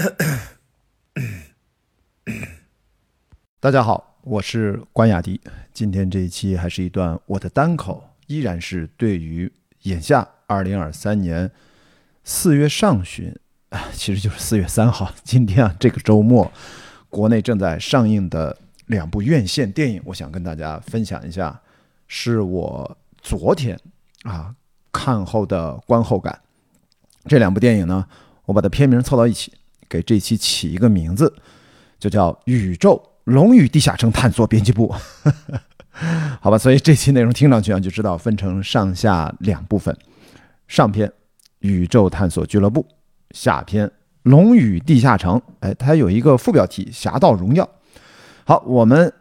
大家好，我是关雅迪。今天这一期还是一段我的单口，依然是对于眼下二零二三年四月上旬啊，其实就是四月三号，今天啊这个周末，国内正在上映的两部院线电影，我想跟大家分享一下，是我昨天啊看后的观后感。这两部电影呢，我把它片名凑到一起，给这期起一个名字，就叫《宇宙龙与地下城探索编辑部》。好吧，所以这期内容听上去啊，就知道分成上下两部分。上篇《宇宙探索俱乐部》，下篇《龙与地下城》。哎，它有一个副标题《侠盗荣耀》。好，我们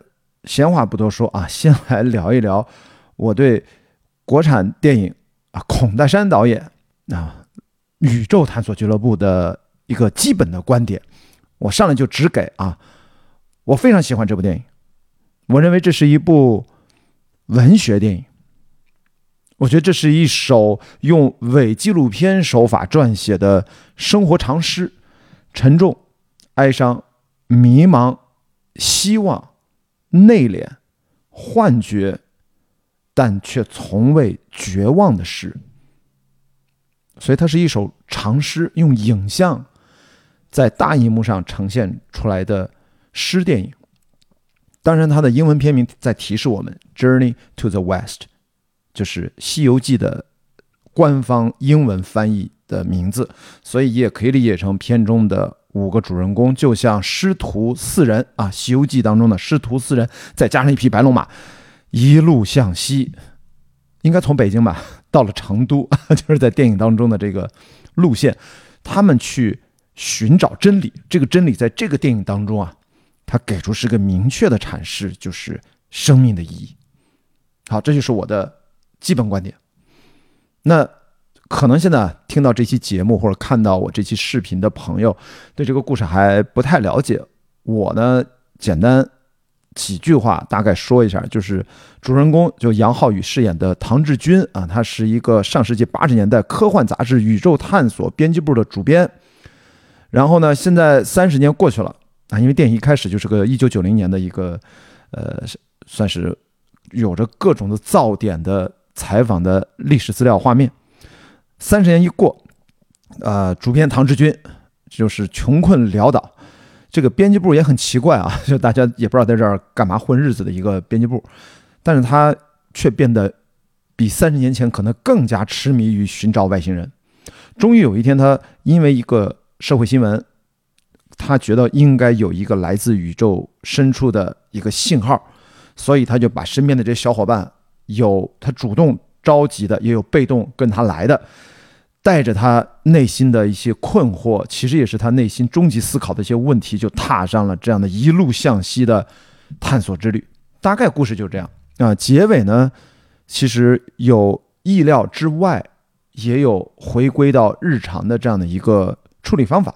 闲话不多说啊，先来聊一聊我对国产电影啊，孔大山导演啊。宇宙探索俱乐部的一个基本的观点，我上来就只给啊，我非常喜欢这部电影，我认为这是一部文学电影，我觉得这是一首用伪纪录片手法撰写的生活长诗，沉重、哀伤、迷茫、希望、内敛、幻觉，但却从未绝望的诗。所以它是一首长诗，用影像在大荧幕上呈现出来的诗电影。当然，它的英文片名在提示我们：“Journey to the West”，就是《西游记》的官方英文翻译的名字。所以也可以理解成片中的五个主人公就像师徒四人啊，《西游记》当中的师徒四人，再加上一匹白龙马，一路向西，应该从北京吧。到了成都，就是在电影当中的这个路线，他们去寻找真理。这个真理在这个电影当中啊，他给出是个明确的阐释，就是生命的意义。好，这就是我的基本观点。那可能现在听到这期节目或者看到我这期视频的朋友，对这个故事还不太了解。我呢，简单。几句话大概说一下，就是主人公就杨浩宇饰演的唐志军啊，他是一个上世纪八十年代科幻杂志《宇宙探索》编辑部的主编。然后呢，现在三十年过去了啊，因为电影一开始就是个一九九零年的一个，呃，算是有着各种的噪点的采访的历史资料画面。三十年一过，呃，主编唐志军就是穷困潦倒。这个编辑部也很奇怪啊，就大家也不知道在这儿干嘛混日子的一个编辑部，但是他却变得比三十年前可能更加痴迷于寻找外星人。终于有一天，他因为一个社会新闻，他觉得应该有一个来自宇宙深处的一个信号，所以他就把身边的这些小伙伴，有他主动召集的，也有被动跟他来的。带着他内心的一些困惑，其实也是他内心终极思考的一些问题，就踏上了这样的一路向西的探索之旅。大概故事就这样啊。结尾呢，其实有意料之外，也有回归到日常的这样的一个处理方法。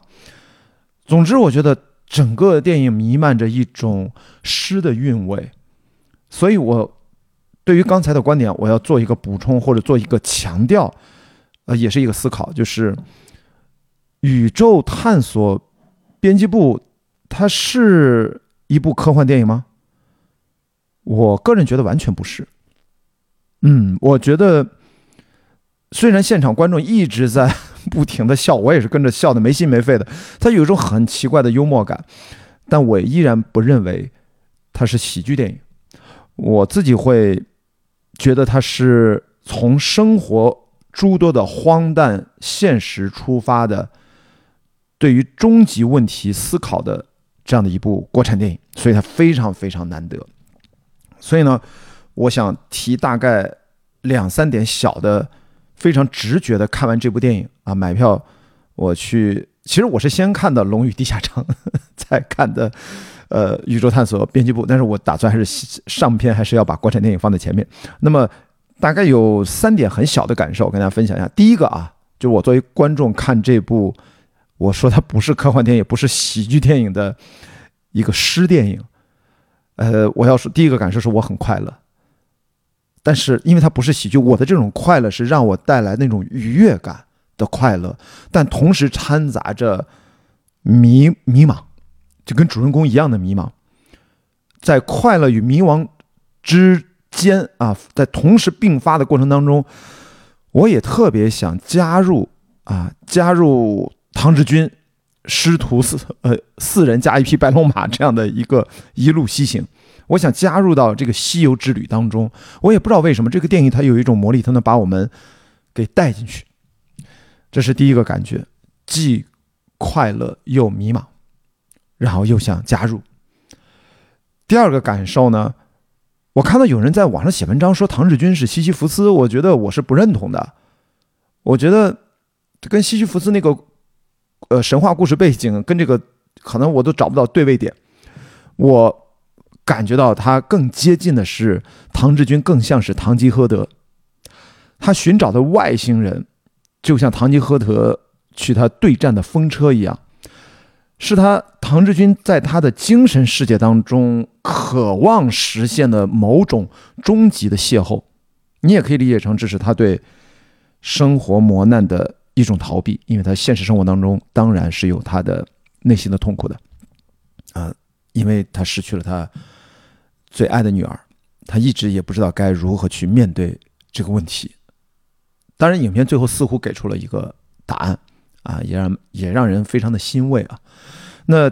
总之，我觉得整个电影弥漫着一种诗的韵味。所以，我对于刚才的观点，我要做一个补充或者做一个强调。呃，也是一个思考，就是宇宙探索编辑部，它是一部科幻电影吗？我个人觉得完全不是。嗯，我觉得虽然现场观众一直在不停的笑，我也是跟着笑的没心没肺的，他有一种很奇怪的幽默感，但我依然不认为它是喜剧电影。我自己会觉得它是从生活。诸多的荒诞现实出发的，对于终极问题思考的这样的一部国产电影，所以它非常非常难得。所以呢，我想提大概两三点小的、非常直觉的。看完这部电影啊，买票我去，其实我是先看的《龙与地下城》，再看的呃《宇宙探索编辑部》，但是我打算还是上片还是要把国产电影放在前面。那么。大概有三点很小的感受，跟大家分享一下。第一个啊，就我作为观众看这部，我说它不是科幻电影，也不是喜剧电影的一个诗电影。呃，我要说第一个感受是我很快乐，但是因为它不是喜剧，我的这种快乐是让我带来那种愉悦感的快乐，但同时掺杂着迷迷茫，就跟主人公一样的迷茫，在快乐与迷茫之间啊，在同时并发的过程当中，我也特别想加入啊，加入唐志军师徒四呃四人加一匹白龙马这样的一个一路西行。我想加入到这个西游之旅当中，我也不知道为什么这个电影它有一种魔力，它能把我们给带进去。这是第一个感觉，既快乐又迷茫，然后又想加入。第二个感受呢，我看到有人在网上写文章说唐志军是西西弗斯，我觉得我是不认同的。我觉得跟西西弗斯那个呃神话故事背景跟这个可能我都找不到对位点，我。感觉到他更接近的是唐志军，更像是堂吉诃德。他寻找的外星人，就像堂吉诃德去他对战的风车一样，是他唐志军在他的精神世界当中渴望实现的某种终极的邂逅。你也可以理解成这是他对生活磨难的一种逃避，因为他现实生活当中当然是有他的内心的痛苦的，啊，因为他失去了他。最爱的女儿，他一直也不知道该如何去面对这个问题。当然，影片最后似乎给出了一个答案，啊，也让也让人非常的欣慰啊。那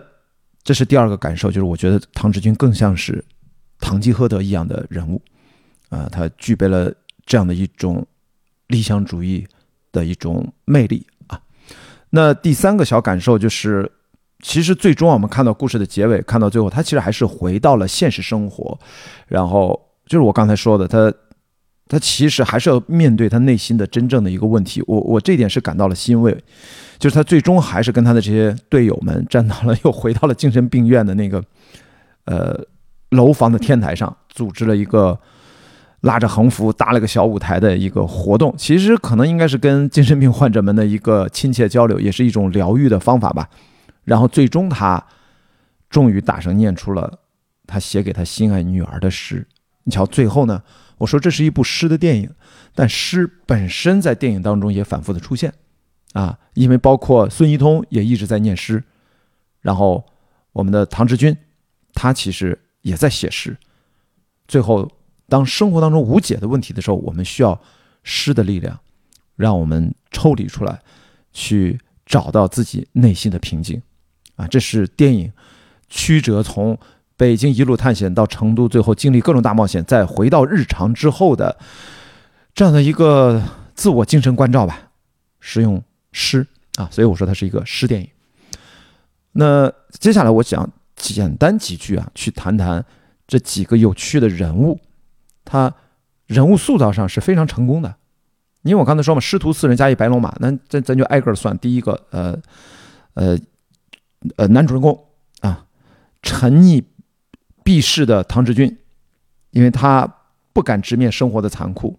这是第二个感受，就是我觉得唐志军更像是堂吉诃德一样的人物，啊，他具备了这样的一种理想主义的一种魅力啊。那第三个小感受就是。其实最终我们看到故事的结尾，看到最后，他其实还是回到了现实生活，然后就是我刚才说的，他他其实还是要面对他内心的真正的一个问题。我我这点是感到了欣慰，就是他最终还是跟他的这些队友们站到了，又回到了精神病院的那个呃楼房的天台上，组织了一个拉着横幅搭了个小舞台的一个活动。其实可能应该是跟精神病患者们的一个亲切交流，也是一种疗愈的方法吧。然后最终，他终于大声念出了他写给他心爱女儿的诗。你瞧，最后呢，我说这是一部诗的电影，但诗本身在电影当中也反复的出现啊，因为包括孙一通也一直在念诗，然后我们的唐志军，他其实也在写诗。最后，当生活当中无解的问题的时候，我们需要诗的力量，让我们抽离出来，去找到自己内心的平静。啊，这是电影曲折从北京一路探险到成都，最后经历各种大冒险，再回到日常之后的这样的一个自我精神关照吧。使用诗啊，所以我说它是一个诗电影。那接下来我想简单几句啊，去谈谈这几个有趣的人物，他人物塑造上是非常成功的。因为我刚才说嘛，师徒四人加一白龙马，那咱咱就挨个算。第一个，呃，呃。呃，男主人公啊，沉溺避世的唐志军，因为他不敢直面生活的残酷，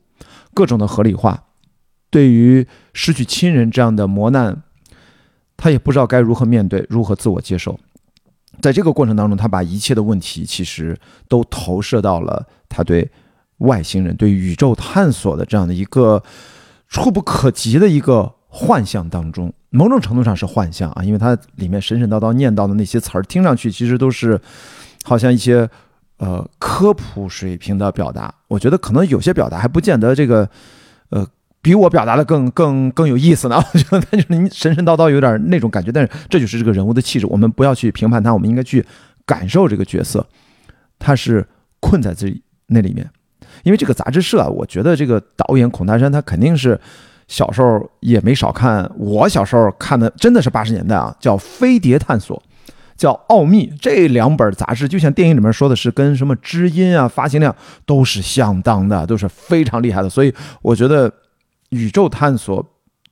各种的合理化，对于失去亲人这样的磨难，他也不知道该如何面对，如何自我接受。在这个过程当中，他把一切的问题其实都投射到了他对外星人、对宇宙探索的这样的一个触不可及的一个幻象当中。某种程度上是幻象啊，因为它里面神神叨叨念叨的那些词儿，听上去其实都是好像一些呃科普水平的表达。我觉得可能有些表达还不见得这个呃比我表达的更更更有意思呢。我觉得他就是神神叨叨有点那种感觉，但是这就是这个人物的气质。我们不要去评判他，我们应该去感受这个角色，他是困在这那里面。因为这个杂志社啊，我觉得这个导演孔大山他肯定是。小时候也没少看，我小时候看的真的是八十年代啊，叫《飞碟探索》，叫《奥秘》这两本杂志，就像电影里面说的是，跟什么知音啊，发行量都是相当的，都是非常厉害的。所以我觉得《宇宙探索》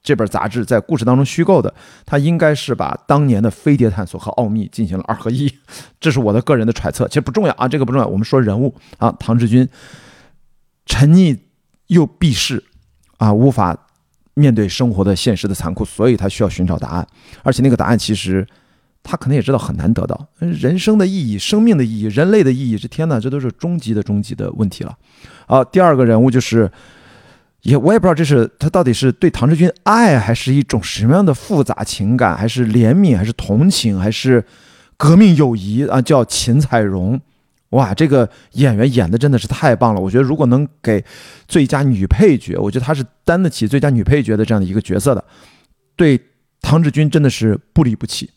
这本杂志在故事当中虚构的，它应该是把当年的《飞碟探索》和《奥秘》进行了二合一，这是我的个人的揣测，其实不重要啊，这个不重要。我们说人物啊，唐志军沉溺又避世啊，无法。面对生活的现实的残酷，所以他需要寻找答案，而且那个答案其实他可能也知道很难得到。人生的意义、生命的意义、人类的意义，这天哪，这都是终极的终极的问题了。啊，第二个人物就是也我也不知道这是他到底是对唐志军爱，还是一种什么样的复杂情感，还是怜悯，还是同情，还是革命友谊啊？叫秦彩荣，哇，这个演员演的真的是太棒了！我觉得如果能给最佳女配角，我觉得她是担得起最佳女配角的这样的一个角色的。对唐志军真的是不离不弃，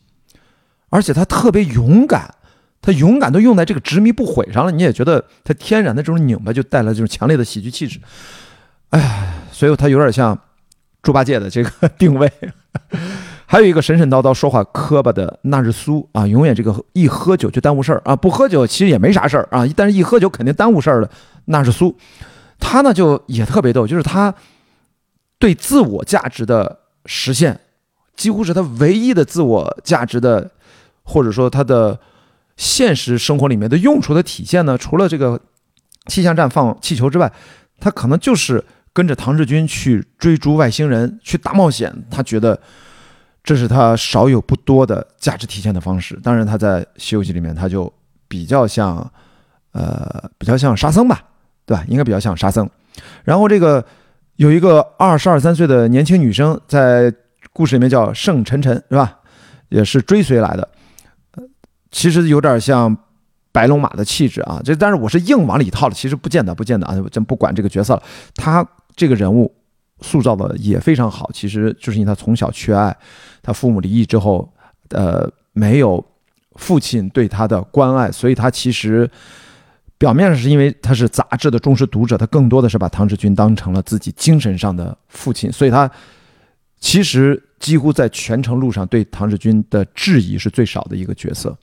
而且他特别勇敢，他勇敢都用在这个执迷不悔上了。你也觉得他天然的这种拧巴就带来这种强烈的喜剧气质。哎，所以他有点像猪八戒的这个 定位。还有一个神神叨叨、说话磕巴的纳日苏啊，永远这个一喝酒就耽误事儿啊，不喝酒其实也没啥事儿啊，但是一喝酒肯定耽误事儿的纳日苏。他呢就也特别逗，就是他对自我价值的实现，几乎是他唯一的自我价值的，或者说他的现实生活里面的用处的体现呢，除了这个气象站放气球之外，他可能就是。跟着唐志军去追逐外星人，去大冒险，他觉得这是他少有不多的价值体现的方式。当然，他在《西游记》里面，他就比较像，呃，比较像沙僧吧，对吧？应该比较像沙僧。然后这个有一个二十二三岁的年轻女生，在故事里面叫盛晨晨，是吧？也是追随来的，其实有点像。白龙马的气质啊，这但是我是硬往里套的，其实不见得，不见得啊，真不管这个角色了。他这个人物塑造的也非常好，其实就是因为他从小缺爱，他父母离异之后，呃，没有父亲对他的关爱，所以他其实表面上是因为他是杂志的忠实读者，他更多的是把唐志军当成了自己精神上的父亲，所以他其实几乎在全程路上对唐志军的质疑是最少的一个角色，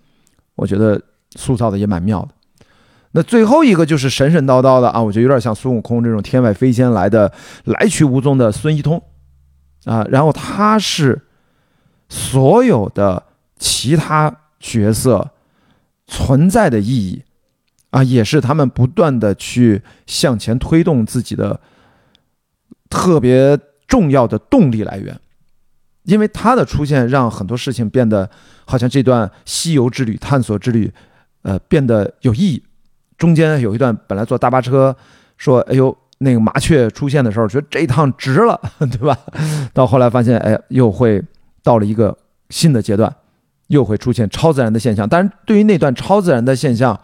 我觉得。塑造的也蛮妙的，那最后一个就是神神叨叨的啊，我觉得有点像孙悟空这种天外飞仙来的来去无踪的孙一通啊，然后他是所有的其他角色存在的意义啊，也是他们不断的去向前推动自己的特别重要的动力来源，因为他的出现让很多事情变得好像这段西游之旅、探索之旅。呃，变得有意义。中间有一段本来坐大巴车，说：“哎呦，那个麻雀出现的时候，觉得这一趟值了，对吧？”到后来发现，哎，又会到了一个新的阶段，又会出现超自然的现象。但是对于那段超自然的现象，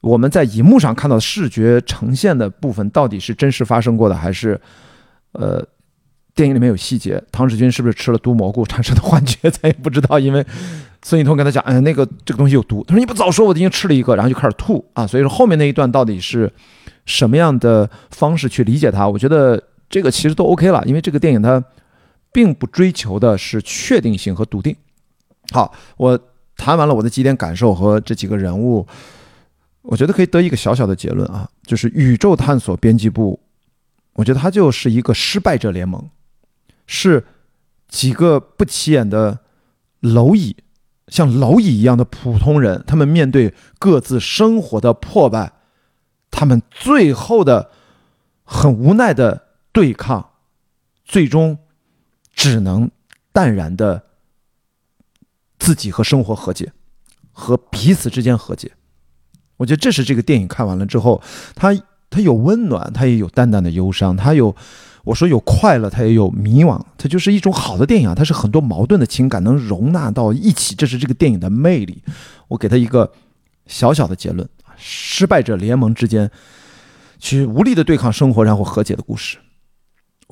我们在荧幕上看到视觉呈现的部分，到底是真实发生过的，还是呃？电影里面有细节，唐志军是不是吃了毒蘑菇产生的幻觉，咱也不知道。因为孙一通跟他讲，哎，那个这个东西有毒。他说你不早说，我已经吃了一个，然后就开始吐啊。所以说后面那一段到底是什么样的方式去理解它？我觉得这个其实都 OK 了，因为这个电影它并不追求的是确定性和笃定。好，我谈完了我的几点感受和这几个人物，我觉得可以得一个小小的结论啊，就是宇宙探索编辑部，我觉得它就是一个失败者联盟。是几个不起眼的蝼蚁，像蝼蚁一样的普通人，他们面对各自生活的破败，他们最后的很无奈的对抗，最终只能淡然的自己和生活和解，和彼此之间和解。我觉得这是这个电影看完了之后，它它有温暖，它也有淡淡的忧伤，它有。我说有快乐，它也有迷惘，它就是一种好的电影啊！它是很多矛盾的情感能容纳到一起，这是这个电影的魅力。我给他一个小小的结论：失败者联盟之间去无力的对抗生活，然后和解的故事。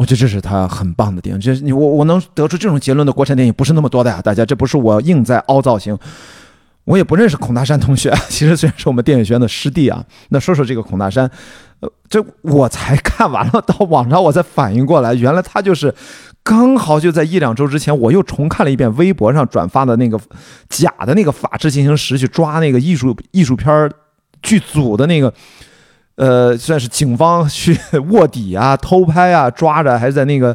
我觉得这是他很棒的电影。这你我我能得出这种结论的国产电影不是那么多的呀，大家，这不是我硬在凹造型。我也不认识孔大山同学，其实虽然是我们电影学院的师弟啊。那说说这个孔大山，呃，这我才看完了，到网上我才反应过来，原来他就是刚好就在一两周之前，我又重看了一遍微博上转发的那个假的那个法制进行时去抓那个艺术艺术片剧组的那个，呃，算是警方去卧底啊、偷拍啊、抓着，还是在那个。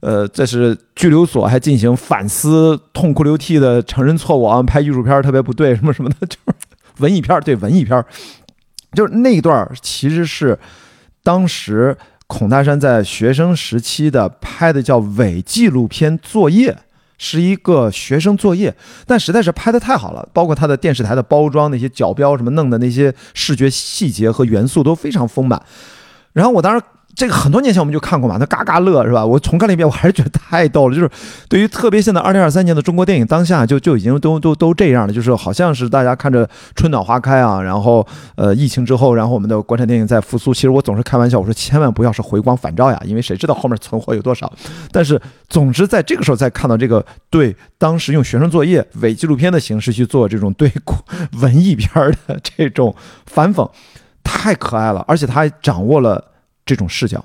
呃，这是拘留所还进行反思，痛哭流涕的承认错误啊！拍艺术片特别不对，什么什么的，就是文艺片对文艺片就是那一段其实是当时孔大山在学生时期的拍的叫伪纪录片作业，是一个学生作业，但实在是拍的太好了，包括他的电视台的包装那些角标什么弄的那些视觉细节和元素都非常丰满。然后我当时。这个很多年前我们就看过嘛，他嘎嘎乐是吧？我重看了一遍，我还是觉得太逗了。就是对于特别现在二零二三年的中国电影当下，就就已经都都都这样了，就是好像是大家看着春暖花开啊，然后呃疫情之后，然后我们的国产电影在复苏。其实我总是开玩笑，我说千万不要是回光返照呀，因为谁知道后面存货有多少。但是总之在这个时候再看到这个对当时用学生作业伪纪录片的形式去做这种对文艺片的这种反讽，太可爱了，而且他还掌握了。这种视角，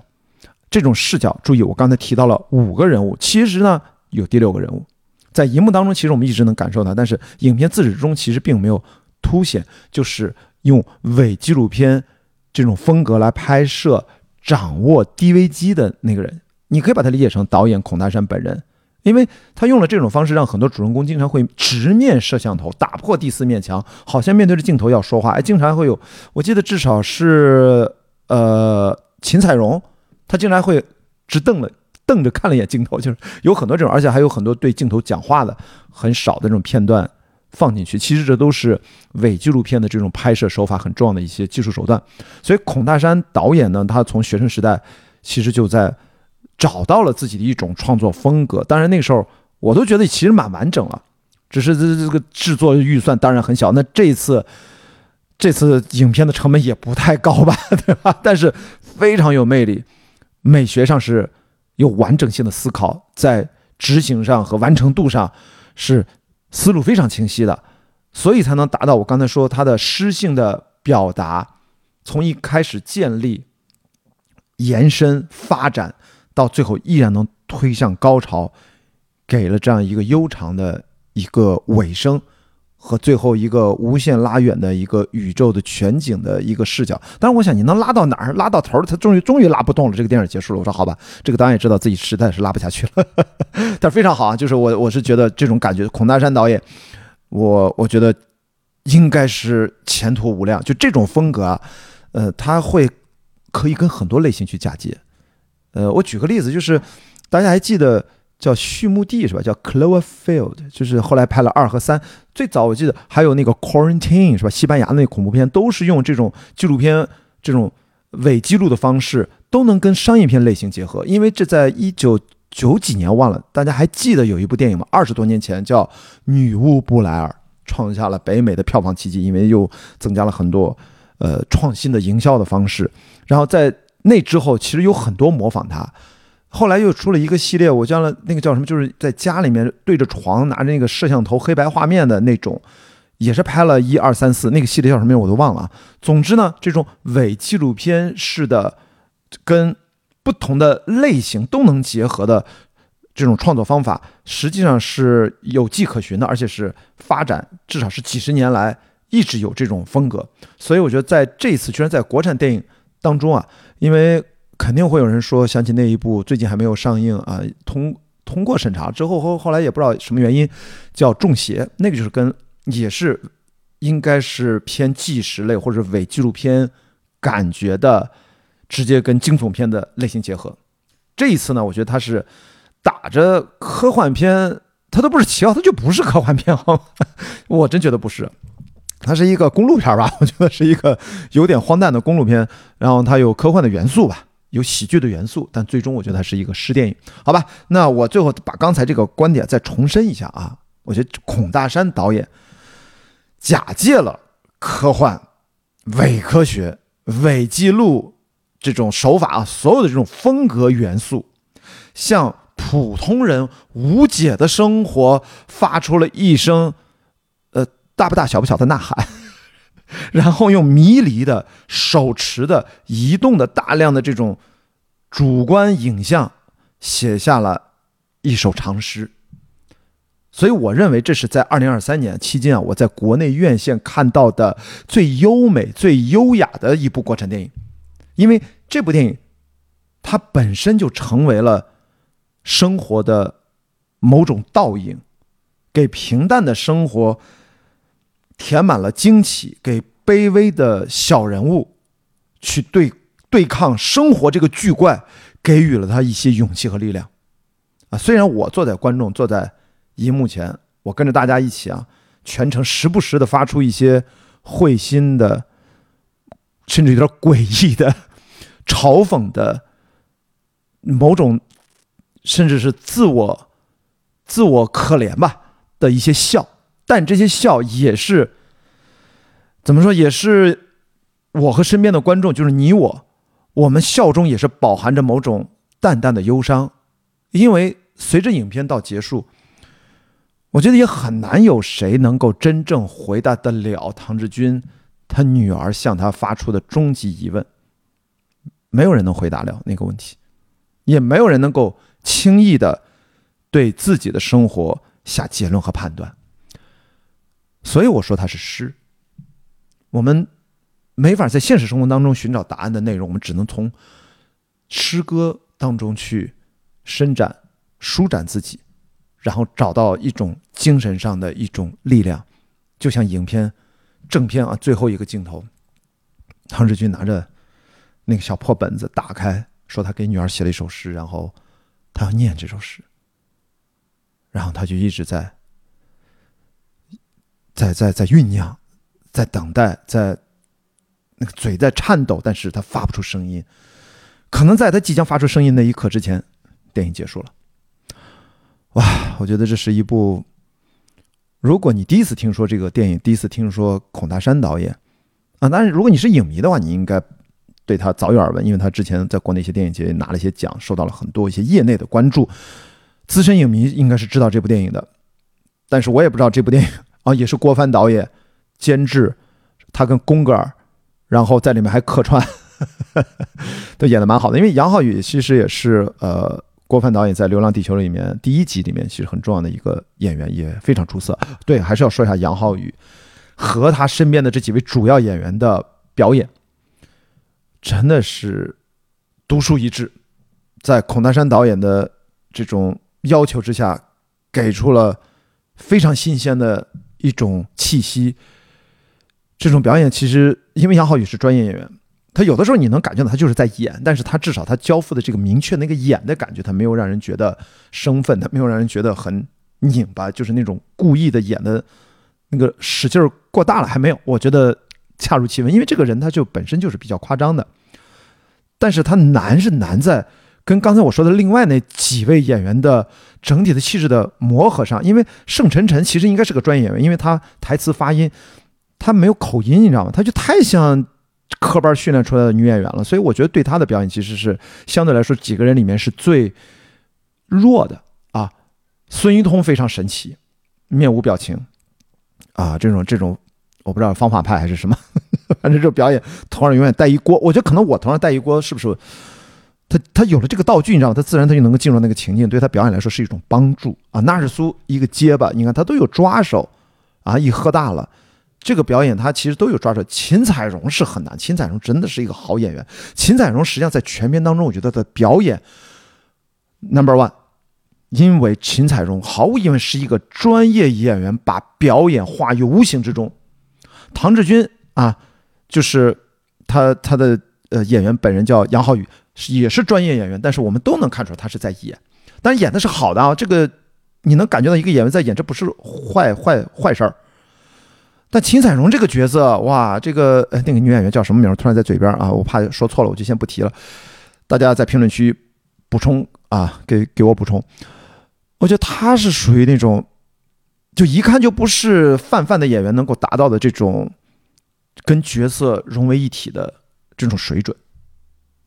这种视角，注意，我刚才提到了五个人物，其实呢有第六个人物，在荧幕当中，其实我们一直能感受到，但是影片自始至终其实并没有凸显，就是用伪纪录片这种风格来拍摄，掌握 DV 机的那个人，你可以把它理解成导演孔大山本人，因为他用了这种方式，让很多主人公经常会直面摄像头，打破第四面墙，好像面对着镜头要说话，哎，经常会有，我记得至少是呃。秦彩荣，他竟然会直瞪了，瞪着看了一眼镜头，就是有很多这种，而且还有很多对镜头讲话的很少的这种片段放进去。其实这都是伪纪录片的这种拍摄手法很重要的一些技术手段。所以孔大山导演呢，他从学生时代其实就在找到了自己的一种创作风格。当然那时候我都觉得其实蛮完整了，只是这这个制作预算当然很小。那这一次。这次影片的成本也不太高吧，对吧？但是非常有魅力，美学上是有完整性的思考，在执行上和完成度上是思路非常清晰的，所以才能达到我刚才说他的诗性的表达，从一开始建立、延伸、发展，到最后依然能推向高潮，给了这样一个悠长的一个尾声。和最后一个无限拉远的一个宇宙的全景的一个视角，但是我想你能拉到哪儿？拉到头儿，他终于终于拉不动了。这个电影结束了。我说好吧，这个导演知道自己实在是拉不下去了，但非常好啊。就是我我是觉得这种感觉，孔大山导演，我我觉得应该是前途无量。就这种风格啊，呃，他会可以跟很多类型去嫁接。呃，我举个例子，就是大家还记得。叫序幕地是吧？叫 Cloverfield，就是后来拍了二和三。最早我记得还有那个 Quarantine 是吧？西班牙那恐怖片都是用这种纪录片这种伪记录的方式，都能跟商业片类型结合。因为这在一九九几年忘了，大家还记得有一部电影吗？二十多年前叫《女巫布莱尔》，创下了北美的票房奇迹，因为又增加了很多呃创新的营销的方式。然后在那之后，其实有很多模仿它。后来又出了一个系列，我叫了那个叫什么，就是在家里面对着床拿着那个摄像头黑白画面的那种，也是拍了一二三四，那个系列叫什么名我都忘了。总之呢，这种伪纪录片式的，跟不同的类型都能结合的这种创作方法，实际上是有迹可循的，而且是发展至少是几十年来一直有这种风格。所以我觉得在这一次居然在国产电影当中啊，因为。肯定会有人说想起那一部最近还没有上映啊，通通过审查之后后后来也不知道什么原因，叫《中邪》，那个就是跟也是应该是偏纪实类或者伪纪录片感觉的，直接跟惊悚片的类型结合。这一次呢，我觉得它是打着科幻片，它都不是旗号，它就不是科幻片哈，我真觉得不是，它是一个公路片吧？我觉得是一个有点荒诞的公路片，然后它有科幻的元素吧。有喜剧的元素，但最终我觉得它是一个诗电影，好吧？那我最后把刚才这个观点再重申一下啊，我觉得孔大山导演假借了科幻、伪科学、伪记录这种手法啊，所有的这种风格元素，向普通人无解的生活发出了一声呃大不大小不小的呐喊。然后用迷离的、手持的、移动的大量的这种主观影像，写下了一首长诗。所以我认为这是在二零二三年期间啊，我在国内院线看到的最优美、最优雅的一部国产电影。因为这部电影，它本身就成为了生活的某种倒影，给平淡的生活。填满了惊奇，给卑微的小人物去对对抗生活这个巨怪，给予了他一些勇气和力量。啊，虽然我坐在观众坐在荧幕前，我跟着大家一起啊，全程时不时的发出一些会心的，甚至有点诡异的、嘲讽的某种甚至是自我自我可怜吧的一些笑，但这些笑也是怎么说，也是我和身边的观众，就是你我，我们笑中也是饱含着某种淡淡的忧伤，因为随着影片到结束。我觉得也很难有谁能够真正回答得了唐志军他女儿向他发出的终极疑问。没有人能回答了那个问题，也没有人能够轻易的对自己的生活下结论和判断。所以我说它是诗。我们没法在现实生活当中寻找答案的内容，我们只能从诗歌当中去伸展、舒展自己。然后找到一种精神上的一种力量，就像影片正片啊最后一个镜头，唐志军拿着那个小破本子打开，说他给女儿写了一首诗，然后他要念这首诗，然后他就一直在在在在酝酿，在等待，在那个嘴在颤抖，但是他发不出声音，可能在他即将发出声音那一刻之前，电影结束了。哇，我觉得这是一部，如果你第一次听说这个电影，第一次听说孔大山导演啊，当然如果你是影迷的话，你应该对他早有耳闻，因为他之前在国内一些电影节拿了一些奖，受到了很多一些业内的关注。资深影迷应该是知道这部电影的，但是我也不知道这部电影啊，也是郭帆导演监制，他跟宫格尔，然后在里面还客串，都演的蛮好的。因为杨浩宇其实也是呃。郭帆导演在《流浪地球》里面第一集里面其实很重要的一个演员，也非常出色。对，还是要说一下杨浩宇和他身边的这几位主要演员的表演，真的是独树一帜。在孔大山导演的这种要求之下，给出了非常新鲜的一种气息。这种表演其实，因为杨浩宇是专业演员。他有的时候你能感觉到他就是在演，但是他至少他交付的这个明确那个演的感觉，他没有让人觉得生分，他没有让人觉得很拧巴，就是那种故意的演的，那个使劲儿过大了还没有，我觉得恰如其分，因为这个人他就本身就是比较夸张的，但是他难是难在跟刚才我说的另外那几位演员的整体的气质的磨合上，因为盛晨晨其实应该是个专业演员，因为他台词发音他没有口音，你知道吗？他就太像。科班训练出来的女演员了，所以我觉得对他的表演其实是相对来说几个人里面是最弱的啊。孙一通非常神奇，面无表情啊，这种这种我不知道方法派还是什么，反正这表演头上永远带一锅。我觉得可能我头上带一锅是不是？他他有了这个道具，你知道吗？他自然他就能够进入那个情境，对他表演来说是一种帮助啊。纳日苏一个结巴，你看他都有抓手啊，一喝大了。这个表演他其实都有抓手。秦彩荣是很难，秦彩荣真的是一个好演员。秦彩荣实际上在全片当中，我觉得的表演 number one，因为秦彩荣毫无疑问是一个专业演员，把表演化于无形之中。唐志军啊，就是他他的呃演员本人叫杨浩宇，也是专业演员，但是我们都能看出来他是在演，但演的是好的啊。这个你能感觉到一个演员在演，这不是坏坏坏事儿。但秦彩荣这个角色，哇，这个呃那个女演员叫什么名？突然在嘴边啊，我怕说错了，我就先不提了。大家在评论区补充啊，给给我补充。我觉得她是属于那种，就一看就不是泛泛的演员能够达到的这种跟角色融为一体的这种水准，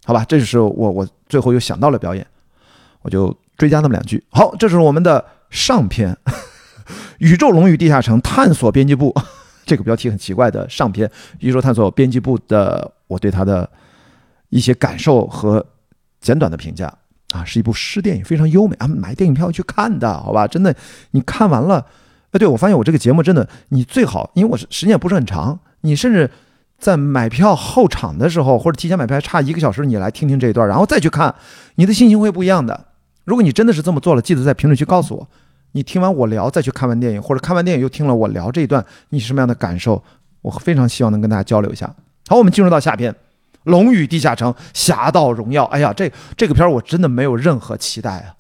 好吧？这就是我我最后又想到了表演，我就追加那么两句。好，这是我们的上篇《宇宙龙与地下城探索编辑部》。这个标题很奇怪的上篇宇宙探索编辑部的我对他的一些感受和简短的评价啊，是一部诗电影，非常优美啊，买电影票去看的好吧？真的，你看完了，哎，对我发现我这个节目真的，你最好，因为我是时间也不是很长，你甚至在买票候场的时候，或者提前买票差一个小时，你来听听这一段，然后再去看，你的心情会不一样的。如果你真的是这么做了，记得在评论区告诉我。你听完我聊，再去看完电影，或者看完电影又听了我聊这一段，你是什么样的感受？我非常希望能跟大家交流一下。好，我们进入到下篇《龙与地下城：侠盗荣耀》。哎呀，这这个片儿我真的没有任何期待啊，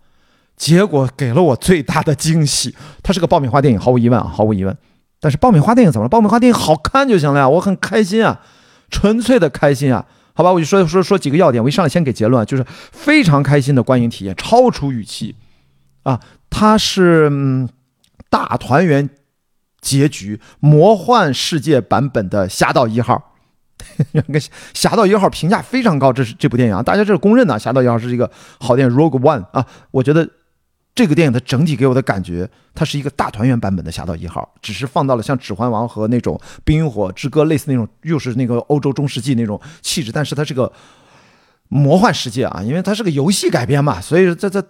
结果给了我最大的惊喜。它是个爆米花电影，毫无疑问啊，毫无疑问。但是爆米花电影怎么了？爆米花电影好看就行了呀，我很开心啊，纯粹的开心啊。好吧，我就说说说几个要点。我一上来先给结论，就是非常开心的观影体验，超出预期啊！它是大团圆结局，魔幻世界版本的《侠盗一号》。个 《侠盗一号》评价非常高，这是这部电影啊，大家这是公认的，《侠盗一号》是一个好电影。Rogue One 啊，我觉得这个电影的整体给我的感觉，它是一个大团圆版本的《侠盗一号》，只是放到了像《指环王》和那种《冰与火之歌》类似那种，又是那个欧洲中世纪那种气质，但是它是个魔幻世界啊，因为它是个游戏改编嘛，所以这这，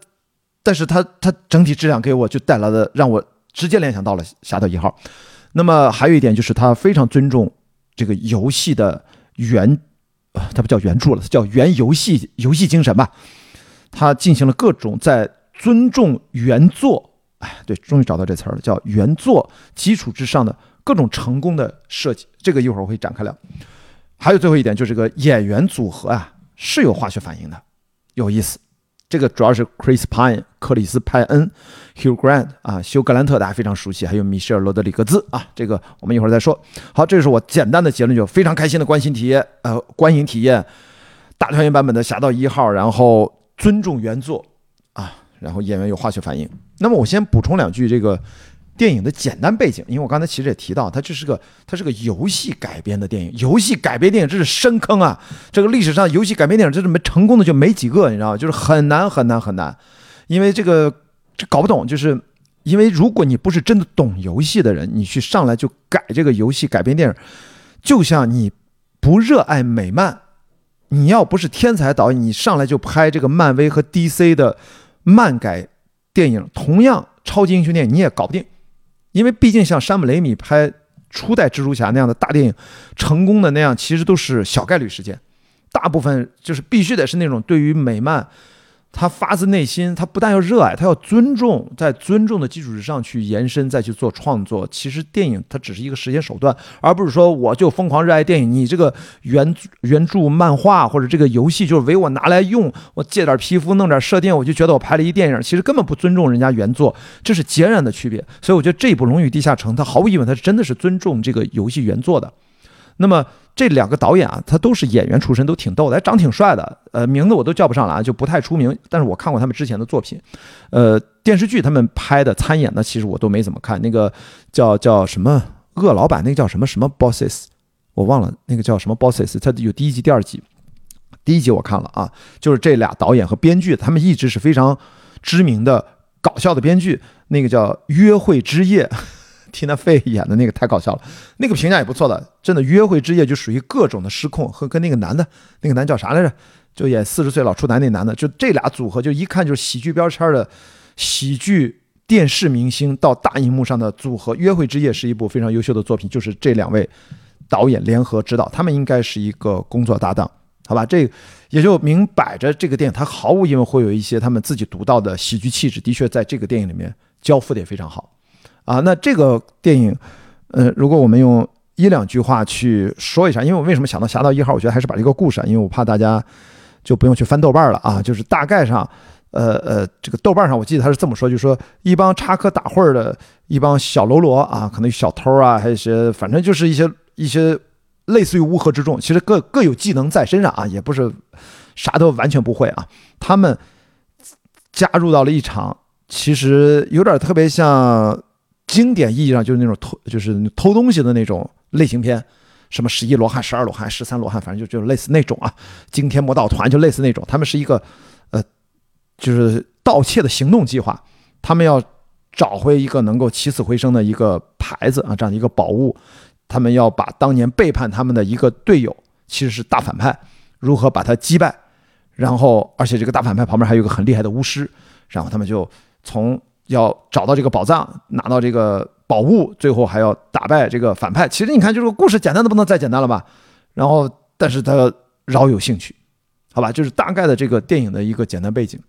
但是它它整体质量给我就带来了让我直接联想到了《侠盗一号》。那么还有一点就是它非常尊重。这个游戏的原，它不叫原著了，它叫原游戏游戏精神吧。它进行了各种在尊重原作，哎，对，终于找到这词儿了，叫原作基础之上的各种成功的设计。这个一会儿我会展开聊。还有最后一点，就是个演员组合啊是有化学反应的，有意思。这个主要是 Chris Pine、克里斯·派恩、Hugh Grant 啊，休·格兰特大家非常熟悉，还有米歇尔·罗德里格兹啊，这个我们一会儿再说。好，这是我简单的结论，就非常开心的观星体验，呃，观影体验，大团圆版本的《侠盗一号》，然后尊重原作，然后演员有化学反应。那么我先补充两句这个。电影的简单背景，因为我刚才其实也提到，它这是个它是个游戏改编的电影，游戏改编电影这是深坑啊！这个历史上游戏改编电影这是没成功的就没几个，你知道吗？就是很难很难很难，因为这个这搞不懂，就是因为如果你不是真的懂游戏的人，你去上来就改这个游戏改编电影，就像你不热爱美漫，你要不是天才导演，你上来就拍这个漫威和 DC 的漫改电影，同样超级英雄电影你也搞不定。因为毕竟像山姆雷米拍初代蜘蛛侠那样的大电影，成功的那样其实都是小概率事件，大部分就是必须得是那种对于美漫。他发自内心，他不但要热爱，他要尊重，在尊重的基础之上去延伸，再去做创作。其实电影它只是一个时间手段，而不是说我就疯狂热爱电影。你这个原原著漫画或者这个游戏就是为我拿来用，我借点皮肤弄点设定，我就觉得我拍了一电影。其实根本不尊重人家原作，这是截然的区别。所以我觉得这一部《龙与地下城》，它毫无疑问，它是真的是尊重这个游戏原作的。那么。这两个导演啊，他都是演员出身，都挺逗的，长挺帅的。呃，名字我都叫不上来，就不太出名。但是我看过他们之前的作品，呃，电视剧他们拍的参演的，其实我都没怎么看。那个叫叫什么恶老板，那个叫什么什么 bosses，我忘了那个叫什么 bosses。他有第一集、第二集，第一集我看了啊，就是这俩导演和编剧，他们一直是非常知名的搞笑的编剧。那个叫《约会之夜》。Tina Fey 演的那个太搞笑了，那个评价也不错的，真的约会之夜就属于各种的失控，和跟那个男的，那个男叫啥来着？就演四十岁老处男那男的，就这俩组合，就一看就是喜剧标签的喜剧电视明星到大荧幕上的组合。约会之夜是一部非常优秀的作品，就是这两位导演联合指导，他们应该是一个工作搭档，好吧？这也就明摆着这个电影它毫无疑问会有一些他们自己独到的喜剧气质，的确在这个电影里面交付的也非常好。啊，那这个电影，呃，如果我们用一两句话去说一下，因为我为什么想到《侠盗一号》，我觉得还是把这个故事，因为我怕大家就不用去翻豆瓣了啊，就是大概上，呃呃，这个豆瓣上我记得他是这么说，就是说一帮插科打诨的一帮小喽啰啊，可能小偷啊，还有一些，反正就是一些一些类似于乌合之众，其实各各有技能在身上啊，也不是啥都完全不会啊，他们加入到了一场，其实有点特别像。经典意义上就是那种偷，就是偷东西的那种类型片，什么十一罗汉、十二罗汉、十三罗汉，反正就就类似那种啊。惊天魔盗团就类似那种，他们是一个，呃，就是盗窃的行动计划，他们要找回一个能够起死回生的一个牌子啊，这样的一个宝物，他们要把当年背叛他们的一个队友，其实是大反派，如何把他击败，然后而且这个大反派旁边还有一个很厉害的巫师，然后他们就从。要找到这个宝藏，拿到这个宝物，最后还要打败这个反派。其实你看，这个故事简单的不能再简单了吧？然后，但是他饶有兴趣，好吧？就是大概的这个电影的一个简单背景。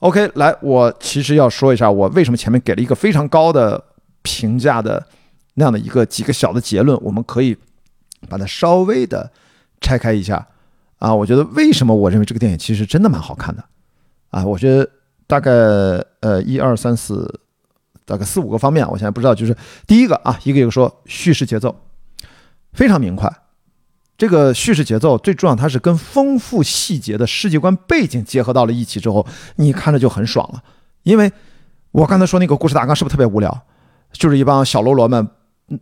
OK，来，我其实要说一下，我为什么前面给了一个非常高的评价的那样的一个几个小的结论，我们可以把它稍微的拆开一下啊。我觉得为什么我认为这个电影其实真的蛮好看的啊？我觉得。大概呃一二三四，大概四五个方面，我现在不知道。就是第一个啊，一个一个说，叙事节奏非常明快，这个叙事节奏最重要，它是跟丰富细节的世界观背景结合到了一起之后，你看着就很爽了。因为我刚才说那个故事大纲是不是特别无聊？就是一帮小喽啰们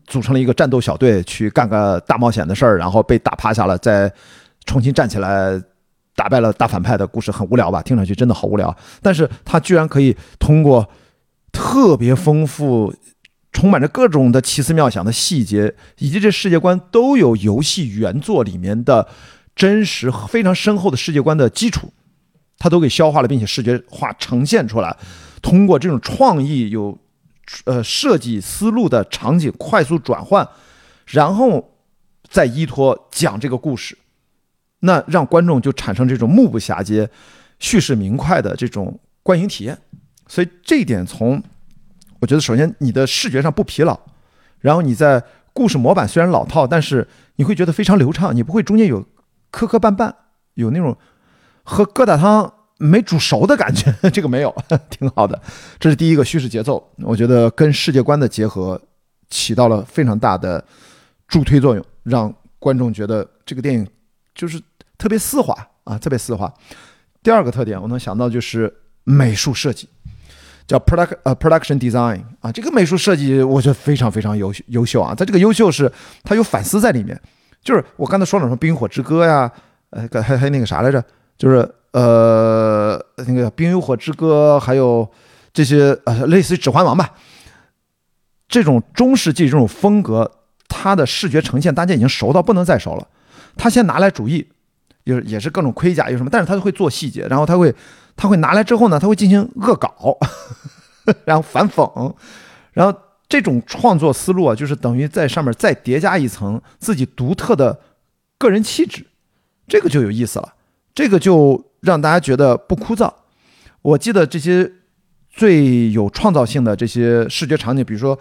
组成了一个战斗小队，去干个大冒险的事儿，然后被打趴下了，再重新站起来，打败了大反派的故事，很无聊吧？听上去真的好无聊。但是他居然可以通过特别丰富。充满着各种的奇思妙想的细节，以及这世界观都有游戏原作里面的真实非常深厚的世界观的基础，它都给消化了，并且视觉化呈现出来。通过这种创意有呃设计思路的场景快速转换，然后再依托讲这个故事，那让观众就产生这种目不暇接、叙事明快的这种观影体验。所以这一点从。我觉得首先你的视觉上不疲劳，然后你在故事模板虽然老套，但是你会觉得非常流畅，你不会中间有磕磕绊绊，有那种喝疙瘩汤没煮熟的感觉，这个没有，挺好的。这是第一个叙事节奏，我觉得跟世界观的结合起到了非常大的助推作用，让观众觉得这个电影就是特别丝滑啊，特别丝滑。第二个特点我能想到就是美术设计。叫 product 呃 production design 啊，这个美术设计我觉得非常非常优秀优秀啊。它这个优秀是它有反思在里面，就是我刚才说了什么《冰火之歌》呀，呃，还还那个啥来着，就是呃那个《冰与火之歌》，还有这些呃类似于《指环王》吧，这种中世纪这种风格，它的视觉呈现大家已经熟到不能再熟了。他先拿来主义，就是也是各种盔甲有什么，但是他会做细节，然后他会。他会拿来之后呢，他会进行恶搞，然后反讽，然后这种创作思路啊，就是等于在上面再叠加一层自己独特的个人气质，这个就有意思了，这个就让大家觉得不枯燥。我记得这些最有创造性的这些视觉场景，比如说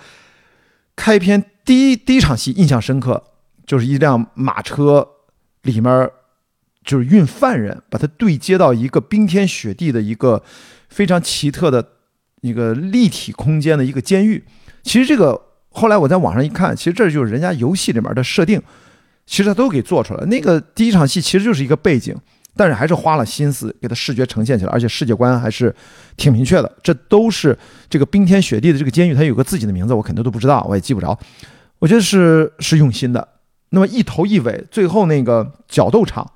开篇第一第一场戏印象深刻，就是一辆马车里面。就是运犯人，把它对接到一个冰天雪地的一个非常奇特的一个立体空间的一个监狱。其实这个后来我在网上一看，其实这就是人家游戏里面的设定，其实他都给做出来。那个第一场戏其实就是一个背景，但是还是花了心思给它视觉呈现起来，而且世界观还是挺明确的。这都是这个冰天雪地的这个监狱，它有个自己的名字，我肯定都不知道，我也记不着。我觉得是是用心的。那么一头一尾，最后那个角斗场。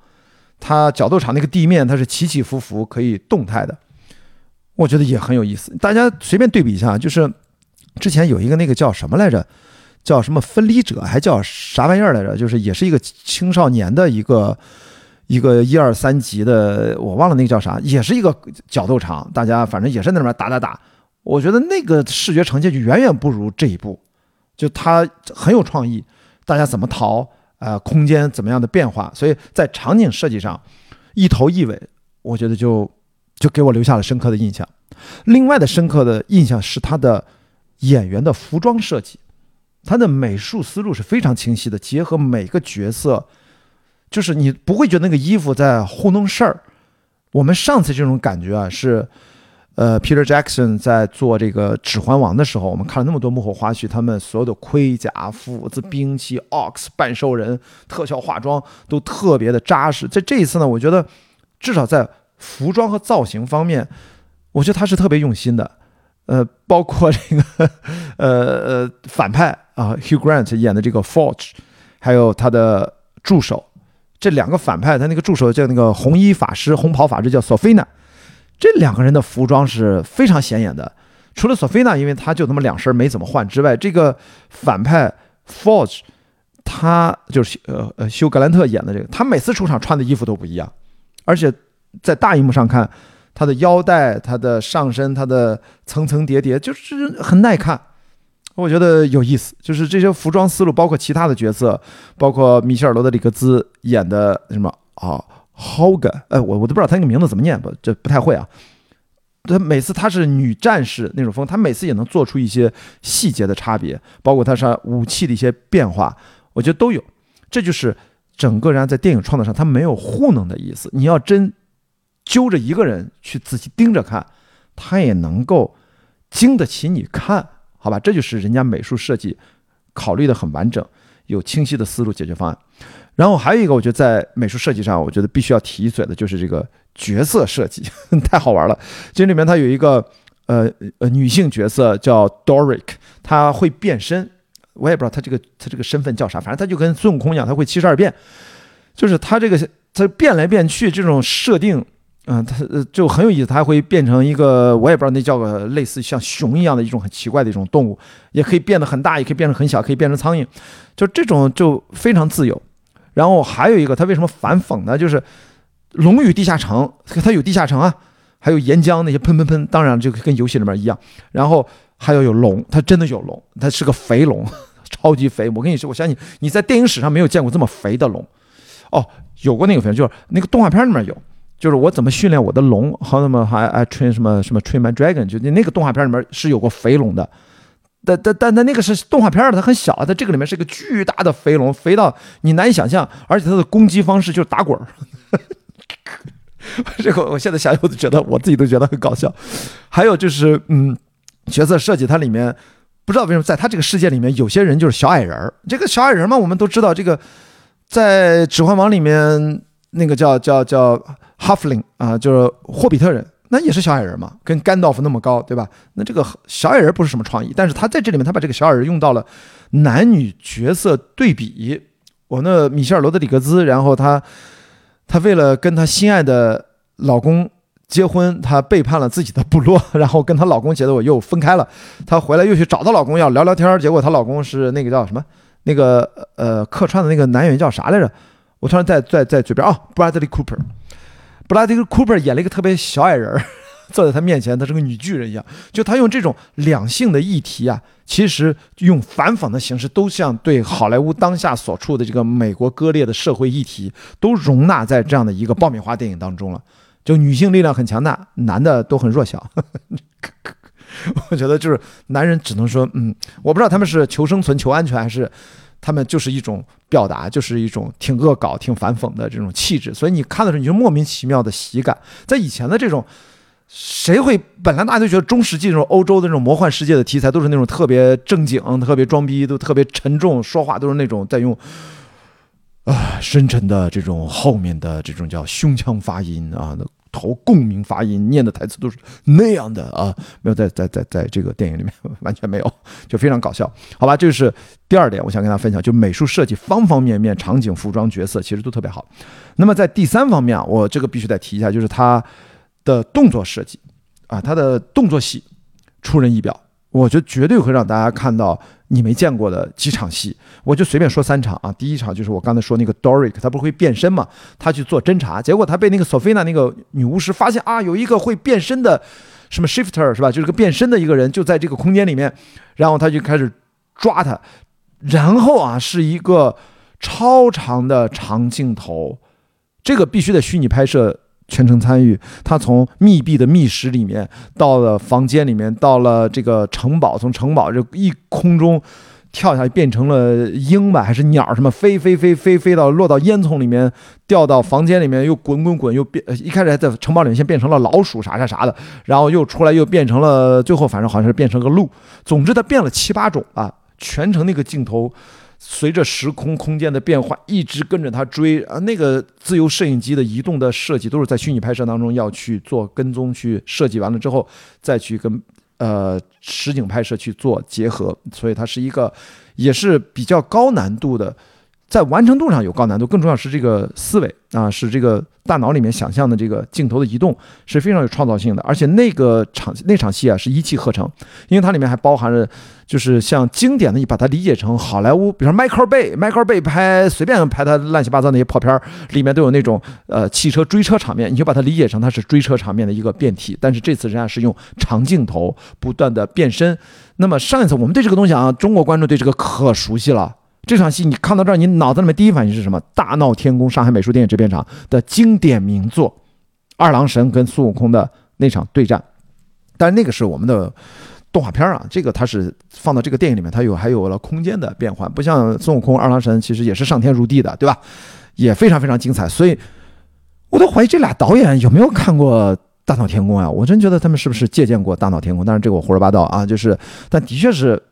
它角斗场那个地面，它是起起伏伏，可以动态的，我觉得也很有意思。大家随便对比一下，就是之前有一个那个叫什么来着，叫什么分离者，还叫啥玩意儿来着？就是也是一个青少年的一个一个一二三级的，我忘了那个叫啥，也是一个角斗场，大家反正也是那边打打打。我觉得那个视觉呈现就远远不如这一部，就它很有创意，大家怎么逃？呃，空间怎么样的变化？所以在场景设计上，一头一尾，我觉得就就给我留下了深刻的印象。另外的深刻的印象是他的演员的服装设计，他的美术思路是非常清晰的，结合每个角色，就是你不会觉得那个衣服在糊弄事儿。我们上次这种感觉啊是。呃，Peter Jackson 在做这个《指环王》的时候，我们看了那么多幕后花絮，他们所有的盔甲、斧子、兵器、Ox、半兽人、特效化妆都特别的扎实。在这一次呢，我觉得至少在服装和造型方面，我觉得他是特别用心的。呃，包括这个呃呃反派啊，Hugh Grant 演的这个 Forge，还有他的助手，这两个反派，他那个助手叫那个红衣法师、红袍法师叫 Sophia。这两个人的服装是非常显眼的，除了索菲娜，因为他就那么两身没怎么换之外，这个反派 Forge，他就是呃呃休格兰特演的这个，他每次出场穿的衣服都不一样，而且在大荧幕上看，他的腰带、他的上身、他的层层叠叠，就是很耐看，我觉得有意思。就是这些服装思路，包括其他的角色，包括米歇尔·罗德里格兹演的什么啊。Hoga，哎，我我都不知道他那个名字怎么念，不，这不太会啊。他每次他是女战士那种风，他每次也能做出一些细节的差别，包括他是武器的一些变化，我觉得都有。这就是整个人在电影创作上，他没有糊弄的意思。你要真揪着一个人去仔细盯着看，他也能够经得起你看，好吧？这就是人家美术设计考虑的很完整。有清晰的思路解决方案。然后还有一个，我觉得在美术设计上，我觉得必须要提一嘴的，就是这个角色设计，太好玩了。这里面它有一个呃呃女性角色叫 Doric，她会变身，我也不知道她这个她这个身份叫啥，反正她就跟孙悟空一样，她会七十二变，就是她这个她变来变去这种设定。嗯，它呃就很有意思，它会变成一个，我也不知道那叫个类似像熊一样的一种很奇怪的一种动物，也可以变得很大，也可以变成很小，可以变成苍蝇，就这种就非常自由。然后还有一个，它为什么反讽呢？就是《龙与地下城》，它有地下城啊，还有岩浆那些喷喷喷，当然就跟游戏里面一样。然后还要有龙，它真的有龙，它是个肥龙，超级肥。我跟你说，我相信你在电影史上没有见过这么肥的龙。哦，有过那个肥，就是那个动画片里面有。就是我怎么训练我的龙，好那么还还 train 什么什么 train my dragon，就那那个动画片里面是有过肥龙的，但但但但那个是动画片的它很小，它这个里面是一个巨大的肥龙，肥到你难以想象，而且它的攻击方式就是打滚儿。这个我现在想想，我都觉得我自己都觉得很搞笑。还有就是，嗯，角色设计它里面不知道为什么在它这个世界里面，有些人就是小矮人儿。这个小矮人嘛，我们都知道，这个在《指环王》里面那个叫叫叫。哈弗林啊，就是霍比特人，那也是小矮人嘛，跟甘道夫那么高，对吧？那这个小矮人不是什么创意，但是他在这里面，他把这个小矮人用到了男女角色对比。我那米歇尔·罗德里格兹，然后他他为了跟他心爱的老公结婚，他背叛了自己的部落，然后跟她老公结的，我又分开了。她回来又去找她老公要聊聊天，结果她老公是那个叫什么？那个呃客串的那个男演员叫啥来着？我突然在在在嘴边啊，Bradley Cooper。布拉迪·库珀演了一个特别小矮人，坐在他面前，他是个女巨人一样。就他用这种两性的议题啊，其实用反讽的形式，都像对好莱坞当下所处的这个美国割裂的社会议题，都容纳在这样的一个爆米花电影当中了。就女性力量很强大，男的都很弱小。我觉得就是男人只能说，嗯，我不知道他们是求生存、求安全，还是。他们就是一种表达，就是一种挺恶搞、挺反讽的这种气质，所以你看的时候你就莫名其妙的喜感。在以前的这种，谁会本来大家都觉得中世纪这种欧洲的这种魔幻世界的题材都是那种特别正经、特别装逼、都特别沉重，说话都是那种在用啊深沉的这种后面的这种叫胸腔发音啊。头共鸣发音念的台词都是那样的啊，没有在在在在这个电影里面完全没有，就非常搞笑，好吧？这是第二点，我想跟大家分享，就美术设计方方面面，场景、服装、角色其实都特别好。那么在第三方面啊，我这个必须得提一下，就是他的动作设计啊，他的动作戏出人意表。我觉得绝对会让大家看到你没见过的几场戏，我就随便说三场啊。第一场就是我刚才说那个 Doric，他不是会变身嘛？他去做侦查，结果他被那个 Sophia 那个女巫师发现啊，有一个会变身的什么 Shifter 是吧？就是个变身的一个人就在这个空间里面，然后他就开始抓他，然后啊是一个超长的长镜头，这个必须得虚拟拍摄。全程参与，他从密闭的密室里面到了房间里面，到了这个城堡，从城堡就一空中跳下去，变成了鹰吧，还是鸟？什么飞飞飞飞飞到落到烟囱里面，掉到房间里面，又滚滚滚，又变。一开始还在城堡里面先变成了老鼠啥啥啥的，然后又出来又变成了，最后反正好像是变成个鹿。总之他变了七八种啊，全程那个镜头。随着时空空间的变化，一直跟着他追啊！那个自由摄影机的移动的设计，都是在虚拟拍摄当中要去做跟踪，去设计完了之后，再去跟呃实景拍摄去做结合。所以它是一个，也是比较高难度的，在完成度上有高难度，更重要是这个思维啊，是这个。大脑里面想象的这个镜头的移动是非常有创造性的，而且那个场那场戏啊是一气呵成，因为它里面还包含着就是像经典的，你把它理解成好莱坞，比如说迈克尔贝，迈克尔贝拍随便拍他乱七八糟那些破片儿，里面都有那种呃汽车追车场面，你就把它理解成它是追车场面的一个变体。但是这次人家是用长镜头不断的变身。那么上一次我们对这个东西啊，中国观众对这个可熟悉了。这场戏你看到这儿，你脑子里面第一反应是什么？大闹天宫，上海美术电影制片厂的经典名作，二郎神跟孙悟空的那场对战。但是那个是我们的动画片啊，这个它是放到这个电影里面，它有还有了空间的变换，不像孙悟空、二郎神其实也是上天入地的，对吧？也非常非常精彩。所以我都怀疑这俩导演有没有看过大闹天宫啊？我真觉得他们是不是借鉴过大闹天宫？但是这个我胡说八道啊，就是，但的确是。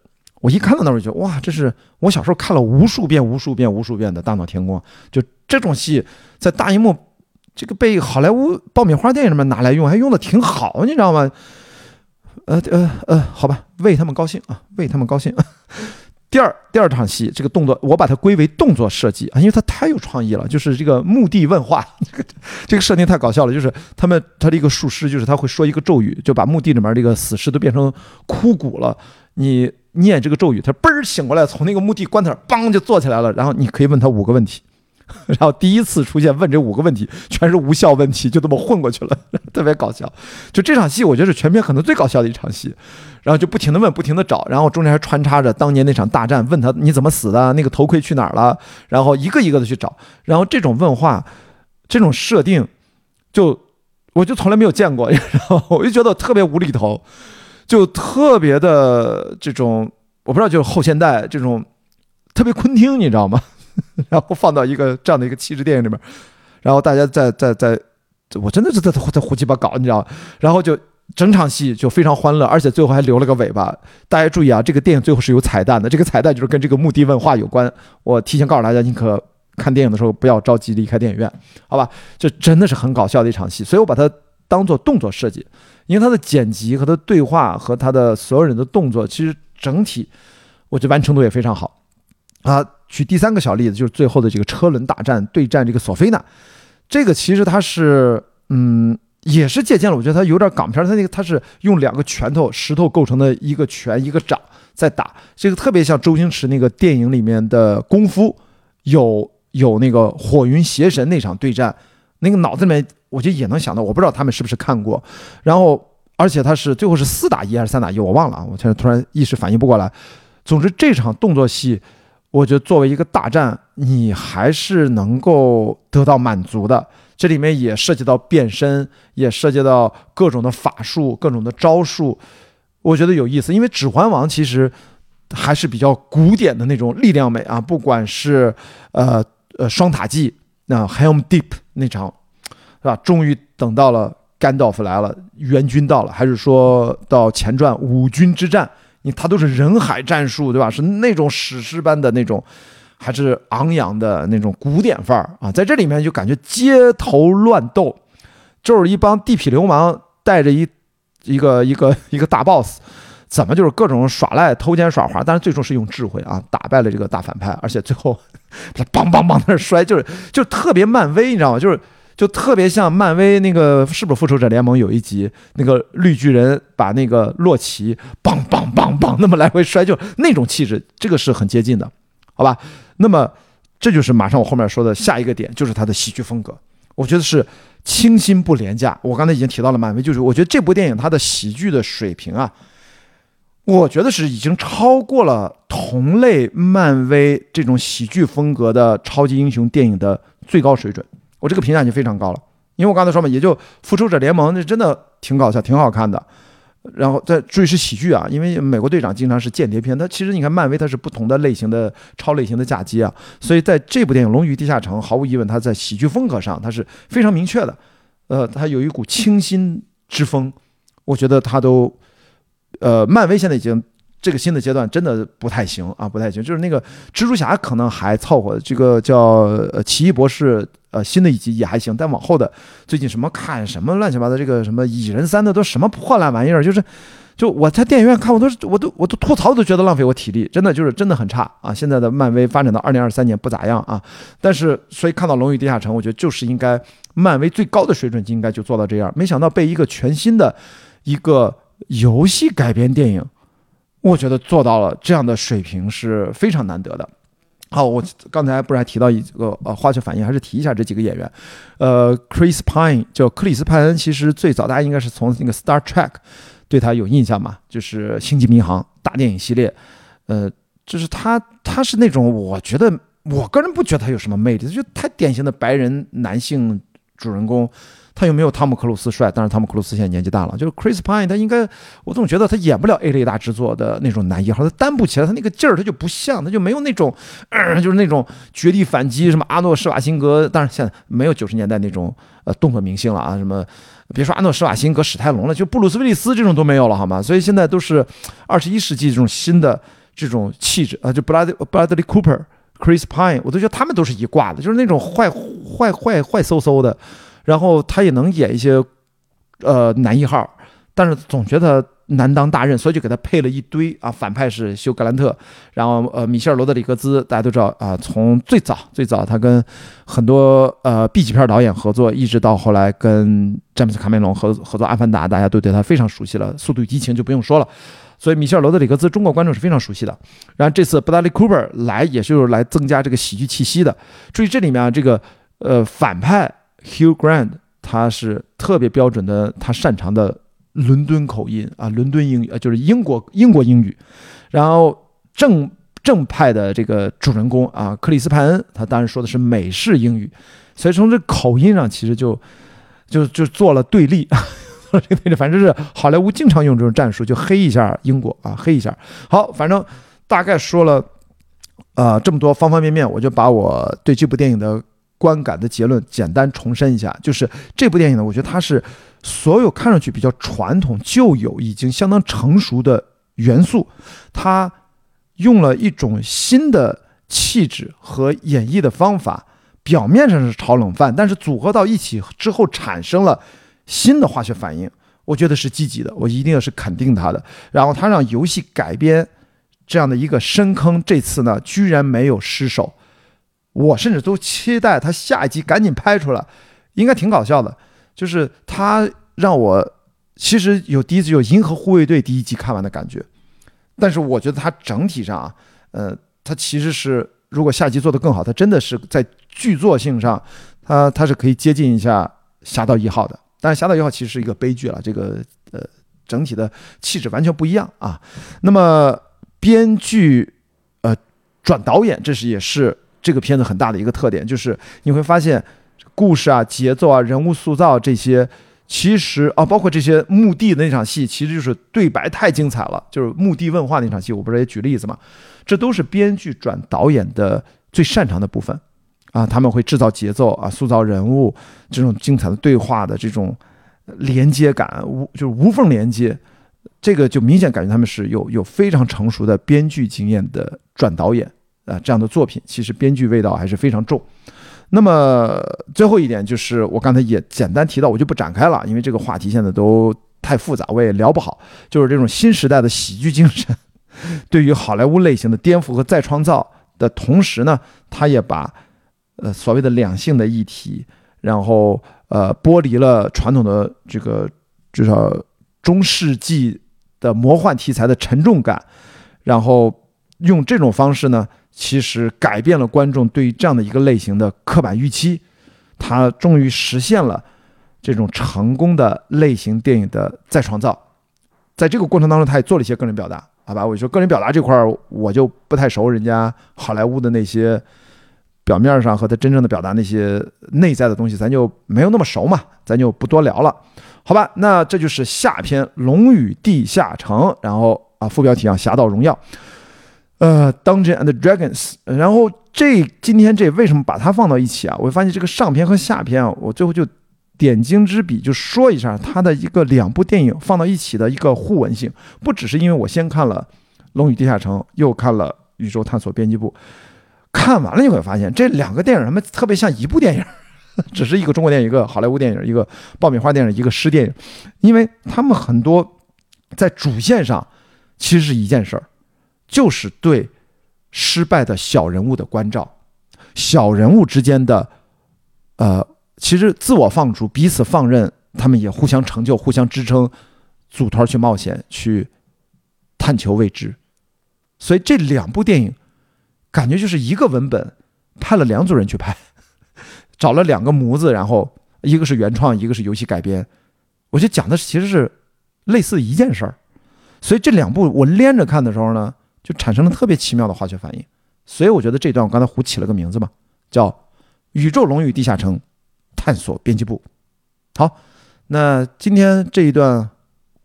我一看到那儿，我就觉得哇，这是我小时候看了无数遍、无数遍、无数遍的《大闹天宫》，就这种戏在大荧幕，这个被好莱坞爆米花电影里面拿来用，还用的挺好，你知道吗？呃呃呃，好吧，为他们高兴啊，为他们高兴。第二第二场戏，这个动作我把它归为动作设计啊，因为它太有创意了，就是这个墓地问话，这个设定太搞笑了，就是他们他的一个术师，就是他会说一个咒语，就把墓地里面这个死尸都变成枯骨了，你念这个咒语，他嘣儿醒过来，从那个墓地棺材梆就坐起来了，然后你可以问他五个问题。然后第一次出现问这五个问题，全是无效问题，就这么混过去了，特别搞笑。就这场戏，我觉得是全片可能最搞笑的一场戏。然后就不停的问，不停的找，然后中间还穿插着当年那场大战，问他你怎么死的，那个头盔去哪儿了，然后一个一个的去找。然后这种问话，这种设定，就我就从来没有见过，然后我就觉得特别无厘头，就特别的这种，我不知道就是后现代这种特别昆汀，你知道吗？然后放到一个这样的一个气质电影里面，然后大家在在在，我真的是在在胡七八搞，你知道？然后就整场戏就非常欢乐，而且最后还留了个尾巴。大家注意啊，这个电影最后是有彩蛋的，这个彩蛋就是跟这个墓地问话有关。我提前告诉大家，你可看电影的时候不要着急离开电影院，好吧？这真的是很搞笑的一场戏，所以我把它当做动作设计，因为他的剪辑和它对话和他的所有人的动作，其实整体我觉得完成度也非常好。啊，举第三个小例子，就是最后的这个车轮大战对战这个索菲娜，这个其实它是，嗯，也是借鉴了，我觉得它有点港片，它那个它是用两个拳头石头构成的一个拳一个掌在打，这个特别像周星驰那个电影里面的功夫，有有那个火云邪神那场对战，那个脑子里面我觉得也能想到，我不知道他们是不是看过，然后而且他是最后是四打一还是三打一，我忘了啊，我现在突然一时反应不过来，总之这场动作戏。我觉得作为一个大战，你还是能够得到满足的。这里面也涉及到变身，也涉及到各种的法术、各种的招数，我觉得有意思。因为《指环王》其实还是比较古典的那种力量美啊，不管是呃呃双塔记那 Helm Deep 那场，是吧？终于等到了甘道夫来了，援军到了，还是说到前传五军之战？你他都是人海战术，对吧？是那种史诗般的那种，还是昂扬的那种古典范儿啊？在这里面就感觉街头乱斗，就是一帮地痞流氓带着一一个一个一个大 boss，怎么就是各种耍赖、偷奸耍滑，但是最终是用智慧啊打败了这个大反派，而且最后 他梆梆梆在那摔，就是就特别漫威，你知道吗？就是。就特别像漫威那个是不是复仇者联盟有一集，那个绿巨人把那个洛奇梆梆梆梆那么来回摔，就那种气质，这个是很接近的，好吧？那么这就是马上我后面说的下一个点，就是他的喜剧风格，我觉得是清新不廉价。我刚才已经提到了漫威，就是我觉得这部电影它的喜剧的水平啊，我觉得是已经超过了同类漫威这种喜剧风格的超级英雄电影的最高水准。我这个评价已经非常高了，因为我刚才说嘛，也就《复仇者联盟》那真的挺搞笑、挺好看的。然后再注意是喜剧啊，因为美国队长经常是间谍片，它其实你看漫威它是不同的类型的超类型的嫁接啊，所以在这部电影《龙与地下城》，毫无疑问，它在喜剧风格上它是非常明确的。呃，它有一股清新之风，我觉得它都，呃，漫威现在已经。这个新的阶段真的不太行啊，不太行。就是那个蜘蛛侠可能还凑合，这个叫奇异博士，呃新的一集也还行。但往后的最近什么看什么乱七八糟，这个什么蚁人三的都什么破烂玩意儿，就是就我在电影院看，我都是我都我都吐槽，都觉得浪费我体力，真的就是真的很差啊。现在的漫威发展到二零二三年不咋样啊。但是所以看到《龙与地下城》，我觉得就是应该漫威最高的水准就应该就做到这样。没想到被一个全新的一个游戏改编电影。我觉得做到了这样的水平是非常难得的。好，我刚才不是还提到一个呃化学反应，还是提一下这几个演员。呃，Chris Pine 叫克里斯派恩，其实最早大家应该是从那个 Star Trek 对他有印象嘛，就是星际迷航大电影系列。呃，就是他他是那种我觉得我个人不觉得他有什么魅力，就太典型的白人男性主人公。他又没有汤姆克鲁斯帅，但是汤姆克鲁斯现在年纪大了。就是 Chris Pine，他应该，我总觉得他演不了 A 类大制作的那种男一号，他担不起来，他那个劲儿他就不像，他就没有那种，就是那种绝地反击，什么阿诺施瓦辛格，当然现在没有九十年代那种呃动作明星了啊，什么别说阿诺施瓦辛格、史泰龙了，就布鲁斯威利斯这种都没有了，好吗？所以现在都是二十一世纪这种新的这种气质啊，就 Bradley Bradley Cooper、Chris Pine，我都觉得他们都是一挂的，就是那种坏坏坏坏嗖嗖的，然后他也能演一些呃男一号，但是总觉得。难当大任，所以就给他配了一堆啊，反派是休格兰特，然后呃，米歇尔罗德里格兹，大家都知道啊，从最早最早他跟很多呃 B 级片导演合作，一直到后来跟詹姆斯卡梅隆合合作《阿凡达》，大家都对他非常熟悉了，《速度与激情》就不用说了，所以米歇尔罗德里格兹中国观众是非常熟悉的。然后这次布达利库珀来，也就是来增加这个喜剧气息的。注意这里面啊，这个呃反派 Hugh Grant 他是特别标准的，他擅长的。伦敦口音啊，伦敦英语啊，就是英国英国英语。然后正正派的这个主人公啊，克里斯·派恩，他当然说的是美式英语，所以从这口音上其实就就就做了对立。这 个反正是好莱坞经常用这种战术，就黑一下英国啊，黑一下。好，反正大概说了啊这么多方方面面，我就把我对这部电影的。观感的结论简单重申一下，就是这部电影呢，我觉得它是所有看上去比较传统、旧有、已经相当成熟的元素，它用了一种新的气质和演绎的方法，表面上是炒冷饭，但是组合到一起之后产生了新的化学反应，我觉得是积极的，我一定要是肯定它的。然后它让游戏改编这样的一个深坑，这次呢居然没有失手。我甚至都期待他下一集赶紧拍出来，应该挺搞笑的。就是他让我其实有第一次有《银河护卫队》第一集看完的感觉，但是我觉得他整体上啊，呃，他其实是如果下集做得更好，他真的是在剧作性上，他他是可以接近一下《侠盗一号》的。但是《侠盗一号》其实是一个悲剧了，这个呃整体的气质完全不一样啊。那么编剧呃转导演，这是也是。这个片子很大的一个特点就是，你会发现，故事啊、节奏啊、人物塑造这些，其实啊，包括这些墓地的那场戏，其实就是对白太精彩了，就是墓地问话那场戏，我不是也举例子嘛？这都是编剧转导演的最擅长的部分，啊，他们会制造节奏啊，塑造人物这种精彩的对话的这种连接感，无就是无缝连接，这个就明显感觉他们是有有非常成熟的编剧经验的转导演。啊，这样的作品其实编剧味道还是非常重。那么最后一点就是，我刚才也简单提到，我就不展开了，因为这个话题现在都太复杂，我也聊不好。就是这种新时代的喜剧精神，对于好莱坞类型的颠覆和再创造的同时呢，他也把呃所谓的两性的议题，然后呃剥离了传统的这个至少中世纪的魔幻题材的沉重感，然后用这种方式呢。其实改变了观众对于这样的一个类型的刻板预期，他终于实现了这种成功的类型电影的再创造。在这个过程当中，他也做了一些个人表达，好吧？我说个人表达这块儿，我就不太熟人家好莱坞的那些表面上和他真正的表达那些内在的东西，咱就没有那么熟嘛，咱就不多聊了，好吧？那这就是下篇《龙与地下城》，然后啊，副标题啊，《侠盗荣耀》。呃，Dungeon and Dragons，然后这今天这为什么把它放到一起啊？我发现这个上篇和下篇啊，我最后就点睛之笔就说一下它的一个两部电影放到一起的一个互文性，不只是因为我先看了《龙与地下城》，又看了《宇宙探索编辑部》，看完了你会发现这两个电影他们特别像一部电影，只是一个中国电影，一个好莱坞电影，一个爆米花电影，一个诗电影，因为他们很多在主线上其实是一件事儿。就是对失败的小人物的关照，小人物之间的，呃，其实自我放逐，彼此放任，他们也互相成就，互相支撑，组团去冒险，去探求未知。所以这两部电影，感觉就是一个文本，派了两组人去拍，找了两个模子，然后一个是原创，一个是游戏改编。我觉得讲的其实是类似一件事儿。所以这两部我连着看的时候呢。就产生了特别奇妙的化学反应，所以我觉得这段我刚才胡起了个名字嘛，叫《宇宙龙与地下城探索编辑部》。好，那今天这一段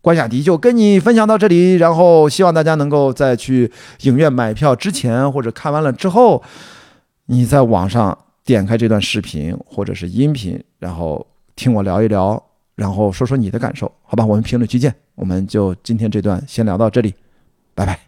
关雅迪就跟你分享到这里，然后希望大家能够在去影院买票之前或者看完了之后，你在网上点开这段视频或者是音频，然后听我聊一聊，然后说说你的感受，好吧？我们评论区见。我们就今天这段先聊到这里，拜拜。